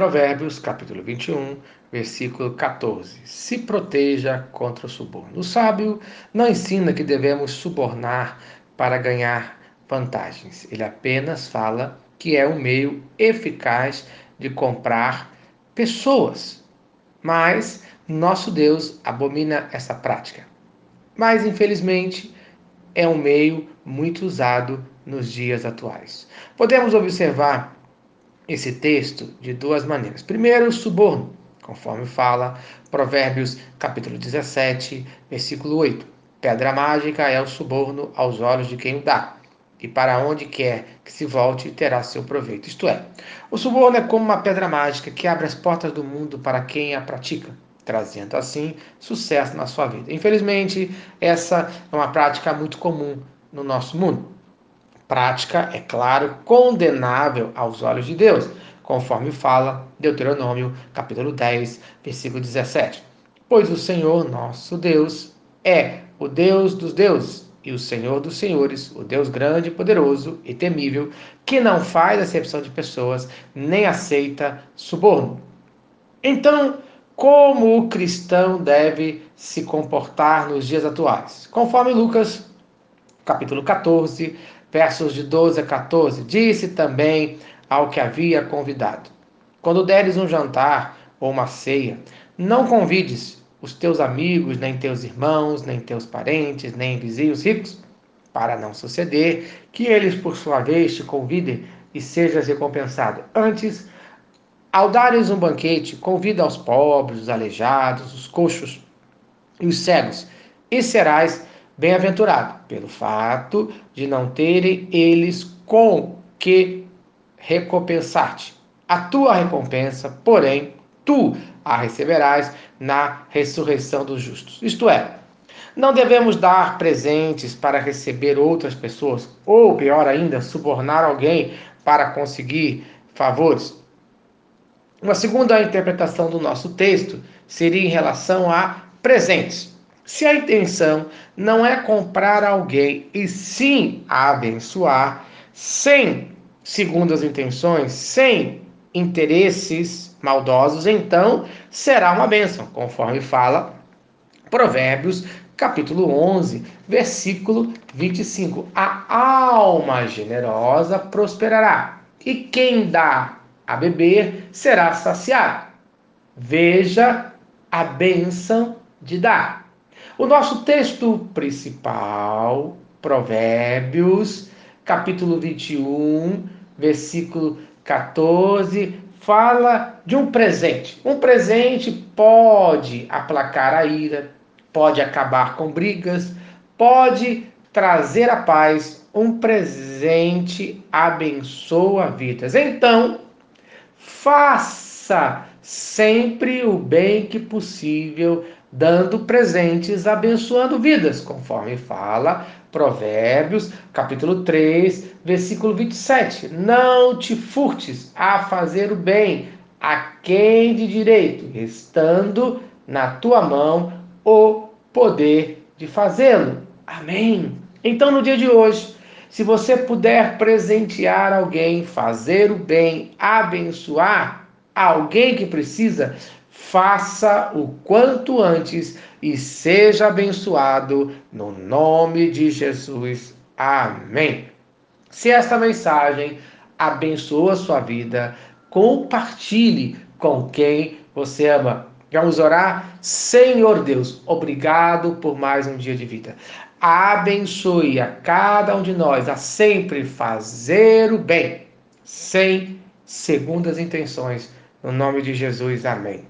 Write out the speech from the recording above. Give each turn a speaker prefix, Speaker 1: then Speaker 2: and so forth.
Speaker 1: Provérbios, capítulo 21, versículo 14. Se proteja contra o suborno. O sábio não ensina que devemos subornar para ganhar vantagens. Ele apenas fala que é um meio eficaz de comprar pessoas. Mas nosso Deus abomina essa prática. Mas, infelizmente, é um meio muito usado nos dias atuais. Podemos observar esse texto de duas maneiras. Primeiro, o suborno, conforme fala Provérbios capítulo 17, versículo 8. Pedra mágica é o suborno aos olhos de quem o dá, e para onde quer que se volte terá seu proveito. Isto é, o suborno é como uma pedra mágica que abre as portas do mundo para quem a pratica, trazendo assim sucesso na sua vida. Infelizmente, essa é uma prática muito comum no nosso mundo prática, é claro, condenável aos olhos de Deus, conforme fala Deuteronômio, capítulo 10, versículo 17. Pois o Senhor nosso Deus é o Deus dos deuses e o Senhor dos senhores, o Deus grande, poderoso e temível, que não faz acepção de pessoas, nem aceita suborno. Então, como o cristão deve se comportar nos dias atuais? Conforme Lucas, capítulo 14, versos de 12 a 14, disse também ao que havia convidado: Quando deres um jantar ou uma ceia, não convides os teus amigos, nem teus irmãos, nem teus parentes, nem vizinhos ricos, para não suceder que eles, por sua vez, te convidem e sejas recompensado. Antes, ao dares um banquete, convida os pobres, os aleijados, os coxos e os cegos, e serás bem-aventurado, pelo fato de não terem eles com que recompensar-te. A tua recompensa, porém, tu a receberás na ressurreição dos justos. Isto é, não devemos dar presentes para receber outras pessoas, ou pior ainda, subornar alguém para conseguir favores. Uma segunda interpretação do nosso texto seria em relação a presentes. Se a intenção não é comprar alguém e sim abençoar, sem segundas intenções, sem interesses maldosos, então será uma bênção, conforme fala Provérbios, capítulo 11, versículo 25. A alma generosa prosperará, e quem dá a beber será saciado. Veja a bênção de dar. O nosso texto principal, Provérbios, capítulo 21, versículo 14, fala de um presente. Um presente pode aplacar a ira, pode acabar com brigas, pode trazer a paz. Um presente abençoa vidas. Então, faça sempre o bem que possível dando presentes, abençoando vidas, conforme fala Provérbios, capítulo 3, versículo 27. Não te furtes a fazer o bem a quem de direito, estando na tua mão o poder de fazê-lo. Amém. Então, no dia de hoje, se você puder presentear alguém, fazer o bem, abençoar alguém que precisa, faça o quanto antes e seja abençoado no nome de Jesus. Amém. Se esta mensagem abençoa a sua vida, compartilhe com quem você ama. Vamos orar? Senhor Deus, obrigado por mais um dia de vida. Abençoe a cada um de nós a sempre fazer o bem, sem segundas intenções. No nome de Jesus, amém.